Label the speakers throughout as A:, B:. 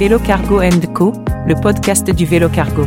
A: Vélo Cargo Co, le podcast du vélo cargo.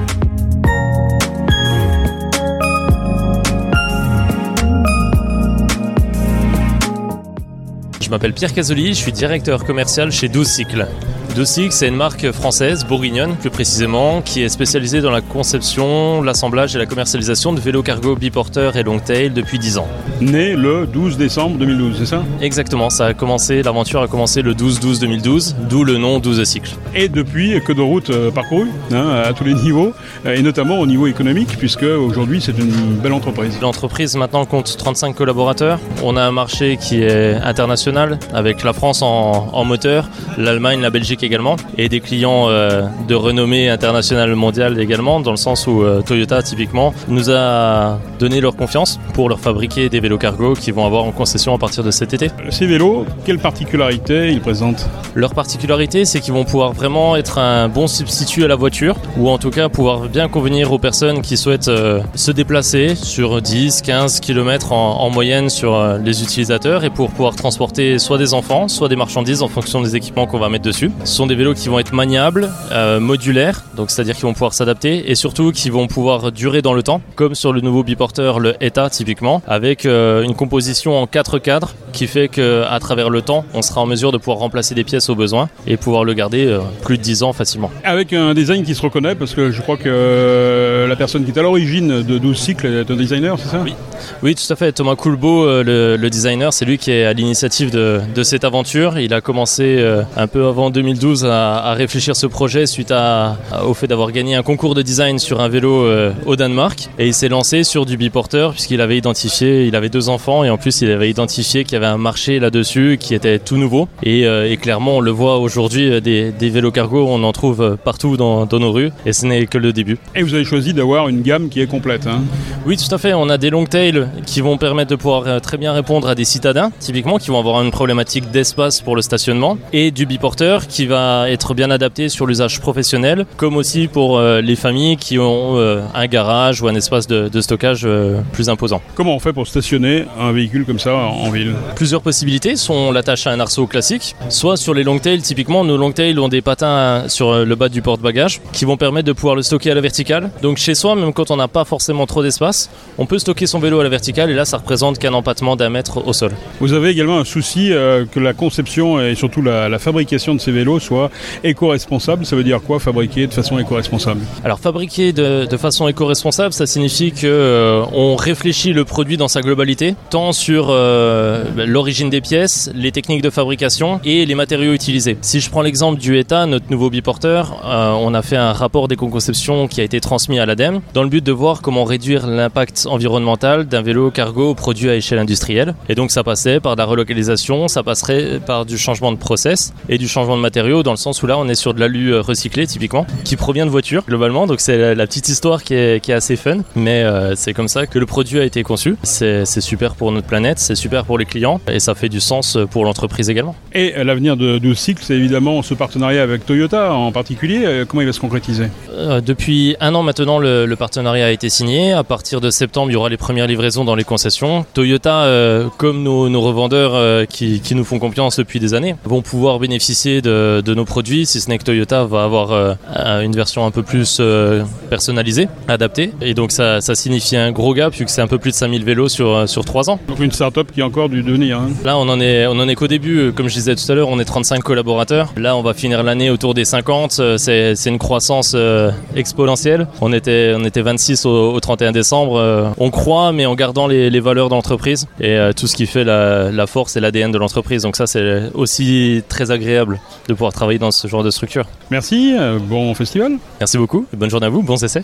B: Je m'appelle Pierre Casoli, je suis directeur commercial chez 12 Cycles. Dosix, c'est une marque française, bourguignonne plus précisément, qui est spécialisée dans la conception, l'assemblage et la commercialisation de vélos cargo biporteurs et longtail depuis 10 ans.
C: Né le 12 décembre 2012, c'est ça?
B: Exactement, ça a commencé, l'aventure a commencé le 12-12-2012, d'où le nom 12 cycles.
C: Et depuis, que de routes euh, parcourues, hein, à tous les niveaux, euh, et notamment au niveau économique, puisque aujourd'hui c'est une belle entreprise.
B: L'entreprise maintenant compte 35 collaborateurs. On a un marché qui est international, avec la France en, en moteur, l'Allemagne, la Belgique également et des clients euh, de renommée internationale mondiale également dans le sens où euh, Toyota typiquement nous a donné leur confiance pour leur fabriquer des vélos cargo qui vont avoir en concession à partir de cet été.
C: Ces vélos, quelles particularités ils présentent?
B: Leur particularité c'est qu'ils vont pouvoir vraiment être un bon substitut à la voiture ou en tout cas pouvoir bien convenir aux personnes qui souhaitent euh, se déplacer sur 10, 15 km en, en moyenne sur les utilisateurs et pour pouvoir transporter soit des enfants, soit des marchandises en fonction des équipements qu'on va mettre dessus. Ce sont des vélos qui vont être maniables, euh, modulaires, donc c'est-à-dire qu'ils vont pouvoir s'adapter et surtout qui vont pouvoir durer dans le temps, comme sur le nouveau biporteur, le ETA typiquement, avec euh, une composition en quatre cadres qui fait qu'à travers le temps, on sera en mesure de pouvoir remplacer des pièces au besoin et pouvoir le garder euh, plus de 10 ans facilement.
C: Avec un design qui se reconnaît, parce que je crois que la personne qui est à l'origine de 12 cycles est un designer, c'est ça?
B: Oui. Oui, tout à fait. Thomas Coulbeau, le, le, designer, c'est lui qui est à l'initiative de, de, cette aventure. Il a commencé un peu avant 2012 à, à, réfléchir ce projet suite à, au fait d'avoir gagné un concours de design sur un vélo euh, au Danemark et il s'est lancé sur du biporteur puisqu'il avait identifié, il avait deux enfants et en plus il avait identifié qu'il y avait un marché là-dessus qui était tout nouveau. Et, euh, et clairement on le voit aujourd'hui euh, des, des, vélos cargo on en trouve partout dans, dans nos rues. Et ce n'est que le début.
C: Et vous avez choisi d'avoir une gamme qui est complète hein.
B: Oui tout à fait, on a des long tails qui vont permettre de pouvoir très bien répondre à des citadins typiquement qui vont avoir une problématique d'espace pour le stationnement et du biporteur qui va être bien adapté sur l'usage professionnel, comme aussi pour euh, les familles qui ont euh, un garage ou un espace de, de stockage euh, plus imposant.
C: Comment on fait pour stationner un véhicule comme ça en ville?
B: Plusieurs possibilités sont l'attache à un arceau classique, soit sur les longtails, typiquement nos longtails ont des patins sur le bas du porte-bagages qui vont permettre de pouvoir le stocker à la verticale. Donc chez soi, même quand on n'a pas forcément trop d'espace, on peut stocker son vélo à la verticale et là ça représente qu'un empattement d'un mètre au sol.
C: Vous avez également un souci que la conception et surtout la, la fabrication de ces vélos soit éco-responsable. Ça veut dire quoi fabriquer de façon éco-responsable?
B: Alors fabriquer de, de façon éco-responsable, ça signifie que euh, on réfléchit le produit dans sa globalité, tant sur euh, l'origine des pièces, les techniques de fabrication et les matériaux utilisés. Si je prends l'exemple du ETA, notre nouveau biporteur, euh, on a fait un rapport d'éco-conception qui a été transmis à l'ADEME dans le but de voir comment réduire l'impact environnemental d'un vélo cargo produit à échelle industrielle. Et donc ça passait par de la relocalisation, ça passerait par du changement de process et du changement de matériaux dans le sens où là on est sur de l'alu recyclé typiquement qui provient de voitures globalement donc c'est la, petite histoire qui est, qui est assez fun mais euh, c'est comme ça que le produit a été conçu c'est super pour notre planète c'est super pour les clients et ça fait du sens pour l'entreprise également.
C: Et l'avenir de, de cycle c'est évidemment ce partenariat avec Toyota en particulier comment il va se concrétiser?
B: Euh, depuis un an maintenant le, le, partenariat a été signé. À partir de septembre il y aura les premières livraisons dans les concessions. Toyota euh, comme nos, nos revendeurs euh, qui, qui nous font confiance depuis des années vont pouvoir bénéficier de, de nos produits, si ce n'est que Toyota va avoir euh, une version un peu plus euh, personnalisée, adaptée. Et donc ça, ça signifie un gros gap vu que c'est un peu plus de 5000 vélos sur, euh, sur 3 ans.
C: Donc une start-up qui est encore du devenir. Hein.
B: Là on en est, on en est qu'au début, comme je disais tout à l'heure, on est 35 collaborateurs. Là on va finir l'année autour des 50, c'est une croissance euh, exponentielle. On était, on était 26 au, au 31 décembre. Euh, on croit mais en gardant les, les valeurs de l'entreprise et euh, tout ce qui fait la, la force et l'ADN de l'entreprise. Donc ça c'est aussi très agréable de pouvoir travailler dans ce genre de structure.
C: Merci, euh, bon festival.
B: Merci beaucoup, bonne journée à vous, bons essais.